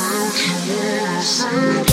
I